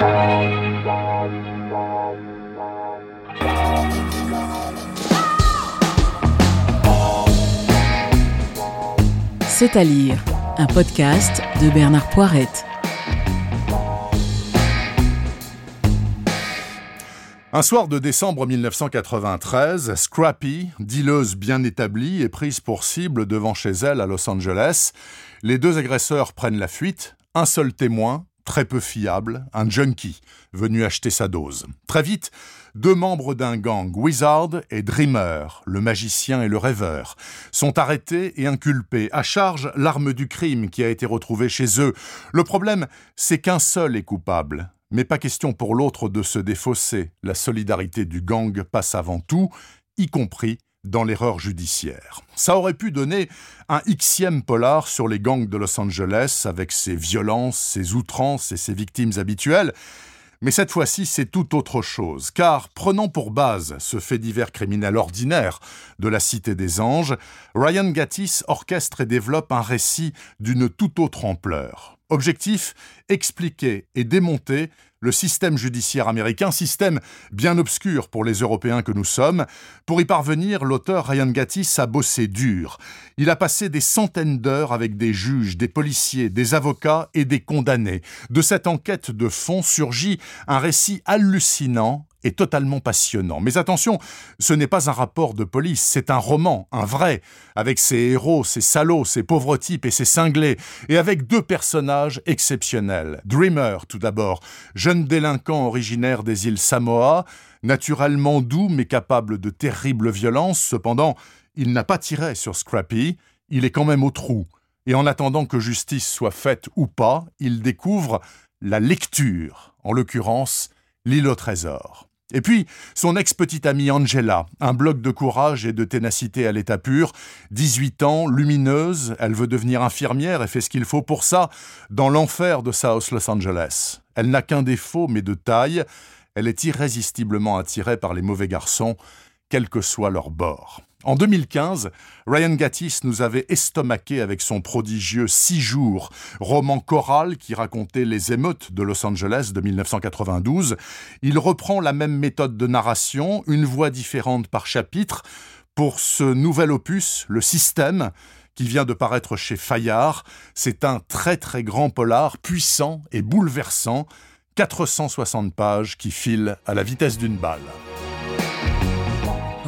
C'est à lire, un podcast de Bernard Poirette. Un soir de décembre 1993, Scrappy, dealeuse bien établie, est prise pour cible devant chez elle à Los Angeles. Les deux agresseurs prennent la fuite. Un seul témoin, très peu fiable, un junkie, venu acheter sa dose. Très vite, deux membres d'un gang, Wizard et Dreamer, le magicien et le rêveur, sont arrêtés et inculpés. À charge, l'arme du crime qui a été retrouvée chez eux. Le problème, c'est qu'un seul est coupable. Mais pas question pour l'autre de se défausser. La solidarité du gang passe avant tout, y compris dans l'erreur judiciaire. Ça aurait pu donner un xième polar sur les gangs de Los Angeles avec ses violences, ses outrances et ses victimes habituelles. Mais cette fois-ci, c'est tout autre chose, car prenant pour base ce fait divers criminel ordinaire de la Cité des Anges, Ryan Gattis orchestre et développe un récit d'une toute autre ampleur. Objectif expliquer et démonter le système judiciaire américain, système bien obscur pour les Européens que nous sommes. Pour y parvenir, l'auteur Ryan Gattis a bossé dur. Il a passé des centaines d'heures avec des juges, des policiers, des avocats et des condamnés. De cette enquête de fond surgit un récit hallucinant est totalement passionnant. Mais attention, ce n'est pas un rapport de police, c'est un roman, un vrai, avec ses héros, ses salauds, ses pauvres types et ses cinglés, et avec deux personnages exceptionnels. Dreamer, tout d'abord, jeune délinquant originaire des îles Samoa, naturellement doux mais capable de terribles violences, cependant, il n'a pas tiré sur Scrappy, il est quand même au trou. Et en attendant que justice soit faite ou pas, il découvre la lecture, en l'occurrence l'île au trésor. Et puis, son ex-petite amie Angela, un bloc de courage et de ténacité à l'état pur, 18 ans, lumineuse, elle veut devenir infirmière et fait ce qu'il faut pour ça, dans l'enfer de South Los Angeles. Elle n'a qu'un défaut, mais de taille, elle est irrésistiblement attirée par les mauvais garçons, quel que soit leur bord. En 2015, Ryan Gattis nous avait estomaqué avec son prodigieux Six jours, roman choral qui racontait les émeutes de Los Angeles de 1992. Il reprend la même méthode de narration, une voix différente par chapitre, pour ce nouvel opus, Le Système, qui vient de paraître chez Fayard. C'est un très très grand polar, puissant et bouleversant, 460 pages qui filent à la vitesse d'une balle.